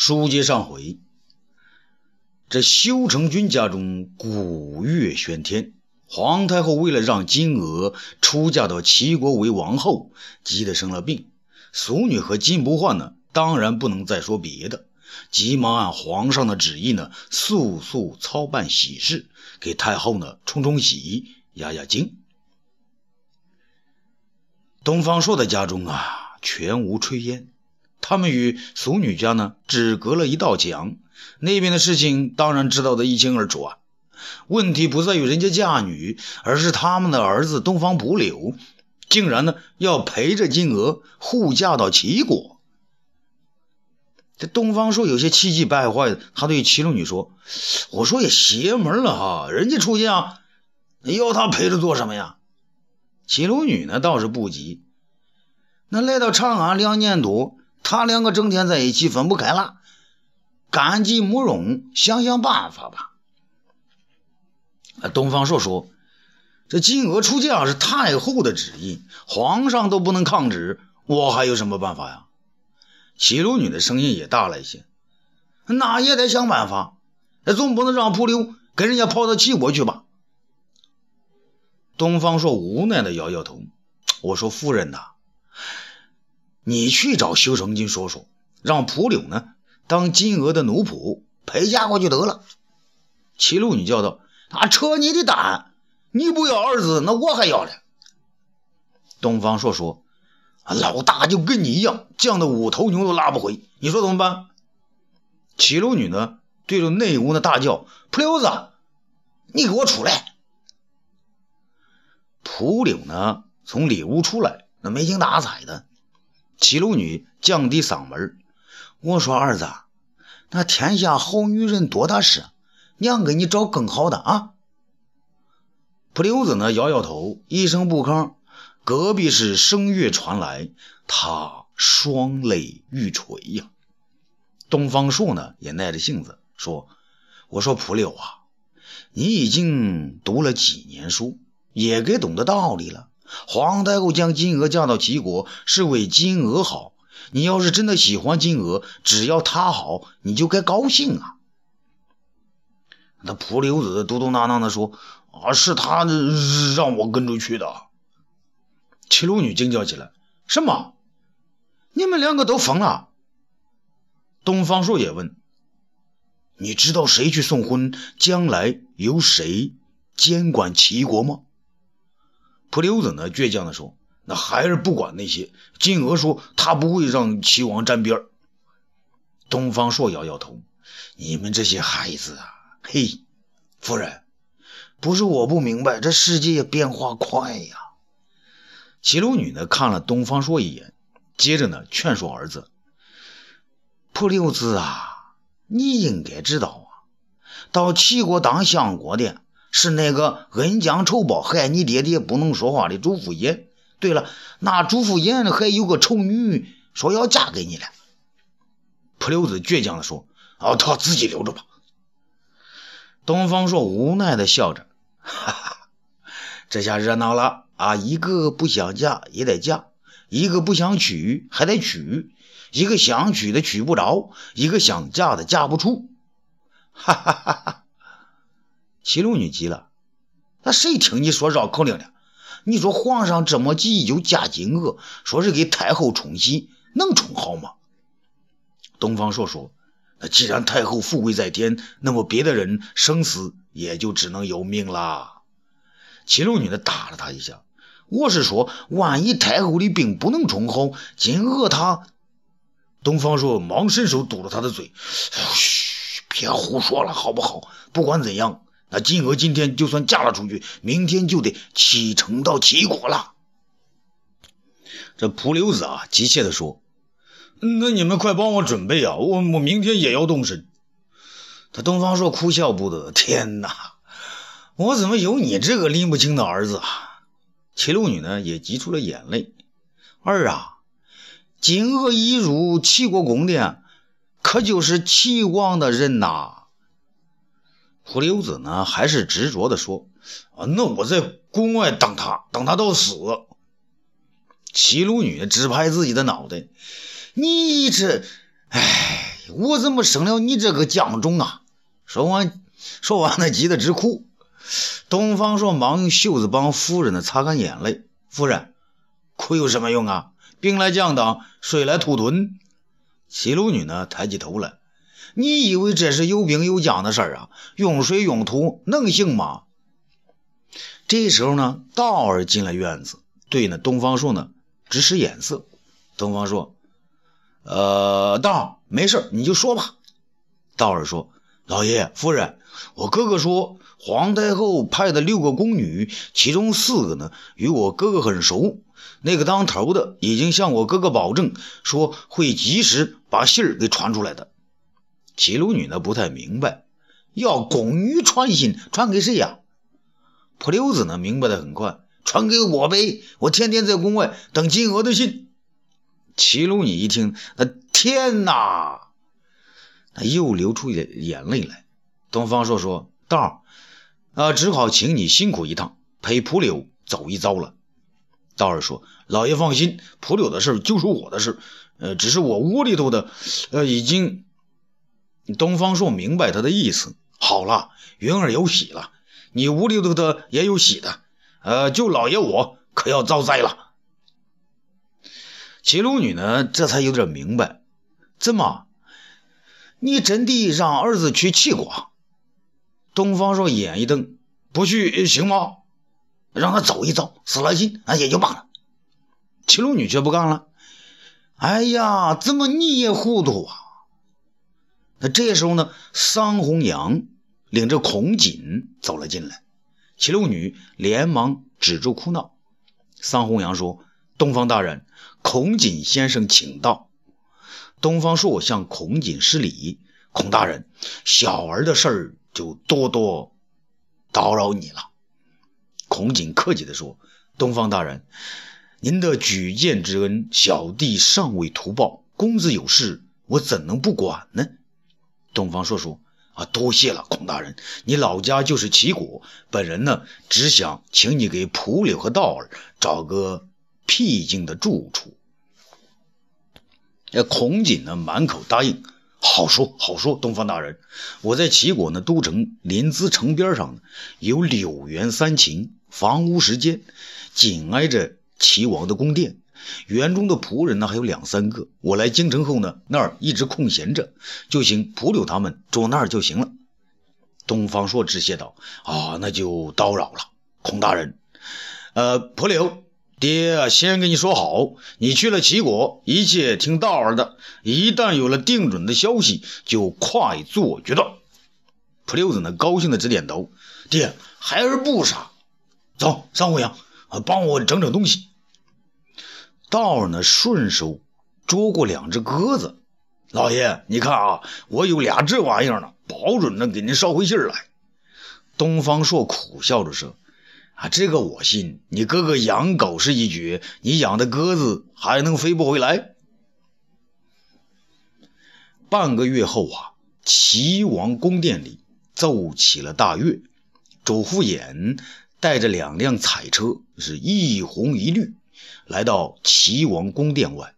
书接上回，这修成君家中鼓乐喧天，皇太后为了让金娥出嫁到齐国为王后，急得生了病。俗女和金不换呢，当然不能再说别的，急忙按皇上的旨意呢，速速操办喜事，给太后呢冲冲喜，压压惊。东方朔的家中啊，全无炊烟。他们与俗女家呢，只隔了一道墙，那边的事情当然知道的一清二楚啊。问题不在于人家嫁女，而是他们的儿子东方不柳，竟然呢要陪着金娥护驾到齐国。这东方朔有些气急败坏的，他对齐鲁女说：“我说也邪门了哈，人家出嫁，要他陪着做什么呀？”齐鲁女呢倒是不急，那来到长安两年多，他两个整天在一起分不开了，干鸡慕容，想想办法吧。东方朔说：“这金娥出嫁是太后的旨意，皇上都不能抗旨，我还有什么办法呀？”齐鲁女的声音也大了一些：“那也得想办法，总不能让蒲柳跟人家跑到齐国去吧？”东方朔无奈的摇摇头：“我说夫人呐，你去找修成金说说，让蒲柳呢当金娥的奴仆陪嫁过去得了。”齐鲁女叫道：“啊，扯你的蛋！你不要儿子，那我还要了。”东方朔说：“老大就跟你一样，犟的五头牛都拉不回，你说怎么办？”齐鲁女呢对着内屋呢大叫：“蒲柳子，你给我出来！”蒲柳呢，从里屋出来，那没精打采的。齐鲁女降低嗓门我说儿子，那天下好女人多的是，娘给你找更好的啊。”蒲柳子呢，摇摇头，一声不吭。隔壁是声乐传来，他双泪欲垂呀。东方朔呢，也耐着性子说：“我说蒲柳啊，你已经读了几年书。”也该懂得道理了。皇太后将金娥嫁到齐国，是为金娥好。你要是真的喜欢金娥，只要她好，你就该高兴啊。那蒲留子嘟嘟囔囔的说：“啊，是他让我跟着去的。”齐鲁女惊叫起来：“什么？你们两个都疯了？”东方朔也问：“你知道谁去送婚，将来由谁监管齐国吗？”蒲留子呢，倔强地说：“那还是不管那些。”金娥说：“他不会让齐王沾边。”东方朔摇摇头：“你们这些孩子啊，嘿，夫人，不是我不明白，这世界变化快呀。”齐鲁女呢，看了东方朔一眼，接着呢，劝说儿子：“蒲留子啊，你应该知道啊，到齐国当相国的。”是那个恩将仇报、害你爹爹不能说话的朱福衍。对了，那朱福衍还有个丑女，说要嫁给你了。蒲留子倔强地说：“哦，他自己留着吧。”东方朔无奈地笑着：“哈哈，这下热闹了啊！一个不想嫁也得嫁，一个不想娶还得娶，一个想娶的娶不着，一个想嫁的嫁不出。”哈哈哈哈。齐鲁女急了，那谁听你说绕口令了？你说皇上这么急就嫁金娥，说是给太后冲喜，能冲好吗？东方朔说：“那既然太后富贵在天，那么别的人生死也就只能由命了。”齐鲁女的打了他一下，我是说，万一太后的病不能冲好，金娥她……东方朔忙伸手堵了他的嘴：“嘘，别胡说了，好不好？不管怎样。”那金娥今天就算嫁了出去，明天就得启程到齐国了。这蒲留子啊，急切地说：“那你们快帮我准备啊！我我明天也要动身。”他东方朔哭笑不得：“天哪，我怎么有你这个拎不清的儿子啊？”齐鲁女呢，也挤出了眼泪：“儿啊，金娥一入齐国宫殿，可就是齐王的人呐。”蒲留子呢，还是执着的说：“啊，那我在宫外等他，等他到死。”齐鲁女直拍自己的脑袋：“你这……哎，我怎么生了你这个犟种啊？说完，说完了，急得直哭。东方朔忙用袖子帮夫人呢擦干眼泪。夫人，哭有什么用啊？兵来将挡，水来土屯。齐鲁女呢抬起头来，你以为这是有兵有将的事儿啊？用水用土能行吗？这时候呢，道儿进了院子，对那东方朔呢直使眼色。东方朔，呃，道儿没事你就说吧。道儿说：“老爷夫人，我哥哥说。”皇太后派的六个宫女，其中四个呢与我哥哥很熟。那个当头的已经向我哥哥保证，说会及时把信儿给传出来的。齐鲁女呢不太明白，要宫女传信，传给谁呀？蒲溜子呢明白的很快，传给我呗，我天天在宫外等金娥的信。齐鲁女一听，那天哪，那又流出眼眼泪来。东方朔说道。啊，只好请你辛苦一趟，陪蒲柳走一遭了。道儿说：“老爷放心，蒲柳的事就是我的事，呃，只是我屋里头的，呃，已经……”东方朔明白他的意思。好了，云儿有喜了，你屋里头的也有喜的，呃，就老爷我可要遭灾了。齐鲁女呢，这才有点明白，怎么，你真的让儿子去齐国？东方朔眼一瞪：“不去行吗？让他走一遭，死了心啊也就罢了。”齐鲁女却不干了：“哎呀，怎么你也糊涂啊？”那这时候呢，桑弘羊领着孔瑾走了进来，齐鲁女连忙止住哭闹。桑弘羊说：“东方大人，孔瑾先生请到。”东方朔向孔瑾施礼：“孔大人，小儿的事儿。”就多多叨扰你了。”孔瑾客气地说，“东方大人，您的举荐之恩，小弟尚未图报。公子有事，我怎能不管呢？”东方朔说：“啊，多谢了，孔大人。你老家就是齐国，本人呢，只想请你给蒲柳和道儿找个僻静的住处。”那孔瑾呢，满口答应。好说好说，东方大人，我在齐国呢，都城临淄城边上呢，有柳园三秦，房屋十间，紧挨着齐王的宫殿。园中的仆人呢，还有两三个。我来京城后呢，那儿一直空闲着，就请蒲柳他们住那儿就行了。东方朔致谢道：“啊，那就叨扰了，孔大人。呃，蒲柳。”爹先跟你说好，你去了齐国，一切听道儿的。一旦有了定准的消息，就快做决断。普溜子呢，高兴的直点头。爹，孩儿不傻。走，上回阳，啊，帮我整整东西。道儿呢，顺手捉过两只鸽子。老爷，你看啊，我有俩这玩意儿呢，保准能给您捎回信来。东方朔苦笑着说。啊，这个我信。你哥哥养狗是一绝，你养的鸽子还能飞不回来？半个月后啊，齐王宫殿里奏起了大乐，主父偃带着两辆彩车，是一红一绿，来到齐王宫殿外。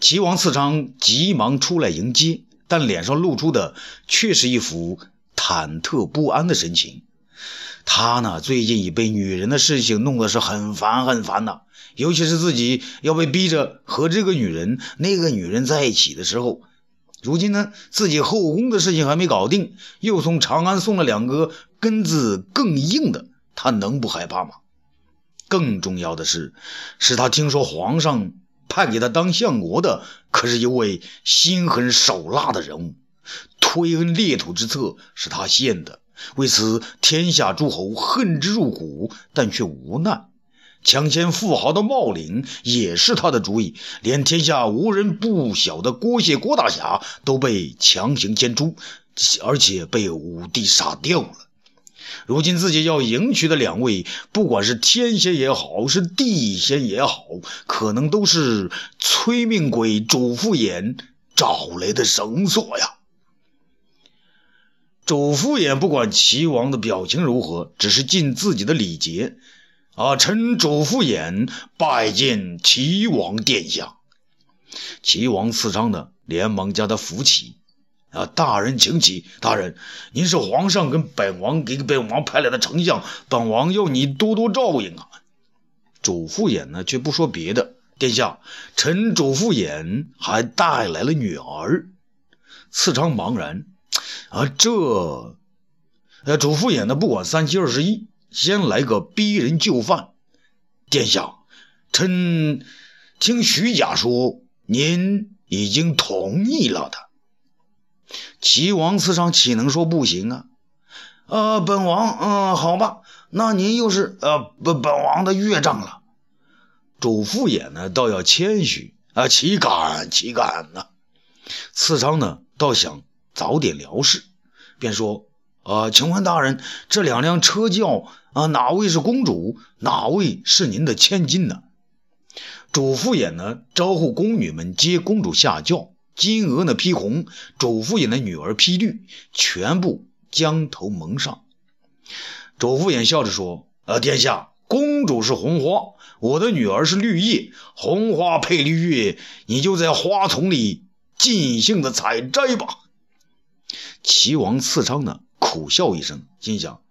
齐王次昌急忙出来迎接，但脸上露出的却是一副忐忑不安的神情。他呢，最近已被女人的事情弄得是很烦很烦呐，尤其是自己要被逼着和这个女人、那个女人在一起的时候。如今呢，自己后宫的事情还没搞定，又从长安送了两个根子更硬的，他能不害怕吗？更重要的是，是他听说皇上派给他当相国的，可是一位心狠手辣的人物，推恩裂土之策是他献的。为此，天下诸侯恨之入骨，但却无奈。强迁富豪的茂陵也是他的主意，连天下无人不晓的郭谢郭大侠都被强行迁出，而且被武帝杀掉了。如今自己要迎娶的两位，不管是天仙也好，是地仙也好，可能都是催命鬼主父偃找来的绳索呀。主父衍不管齐王的表情如何，只是尽自己的礼节。啊，臣主父衍拜见齐王殿下。齐王刺伤的连忙将他扶起。啊，大人请起！大人，您是皇上跟本王给本王派来的丞相，本王要你多多照应啊。主父偃呢，却不说别的。殿下，臣主父偃还带来了女儿。次长茫然，啊，这……呃，主父偃呢，不管三七二十一，先来个逼人就范。殿下，臣听徐甲说，您已经同意了的。齐王次长岂能说不行啊？呃，本王，嗯，好吧，那您又是呃本本王的岳丈了。主父偃呢，倒要谦虚啊，岂敢岂敢呢？次长呢，倒想早点了事，便说：啊，请问大人，这两辆车轿啊，哪位是公主，哪位是您的千金呢？主父偃呢，招呼宫女们接公主下轿。金额呢披红，主父偃的女儿披绿，全部将头蒙上。主父偃笑着说：“呃，殿下，公主是红花，我的女儿是绿叶，红花配绿叶，你就在花丛里尽兴的采摘吧。”齐王次昌呢苦笑一声，心想：“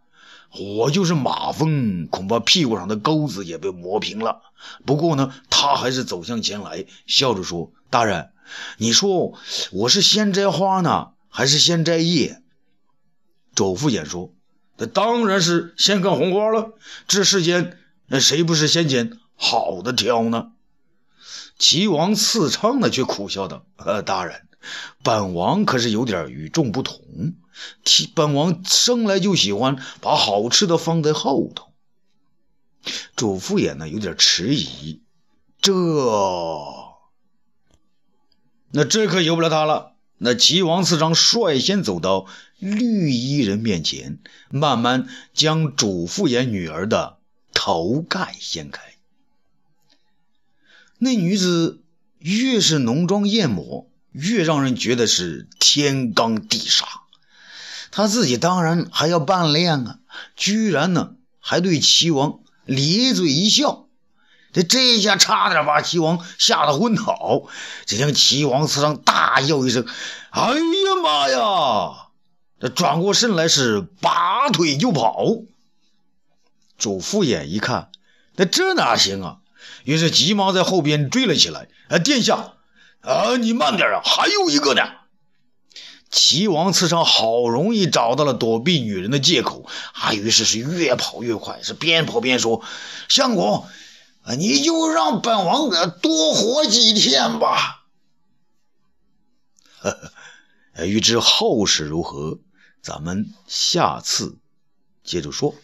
我就是马蜂，恐怕屁股上的钩子也被磨平了。”不过呢，他还是走向前来，笑着说：“大人。”你说我是先摘花呢，还是先摘叶？周父偃说：“那当然是先看红花了。这世间，那谁不是先捡好的挑呢？”齐王次昌呢，却苦笑道：“呃，大人，本王可是有点与众不同。本王生来就喜欢把好吃的放在后头。”周父偃呢，有点迟疑，这。那这可由不了他了。那齐王次长率先走到绿衣人面前，慢慢将主父偃女儿的头盖掀开。那女子越是浓妆艳抹，越让人觉得是天罡地煞。她自己当然还要扮靓啊，居然呢还对齐王咧嘴一笑。这这一下差点把齐王吓得昏倒。只听齐王此上大叫一声：“哎呀妈呀！”这转过身来是拔腿就跑。主父偃一看，那这哪行啊？于是急忙在后边追了起来。啊，殿下，啊，你慢点啊，还有一个呢。齐王此上好容易找到了躲避女人的借口，啊，于是是越跑越快，是边跑边说：“相公。”你就让本王多活几天吧。呵 呵欲知后事如何，咱们下次接着说。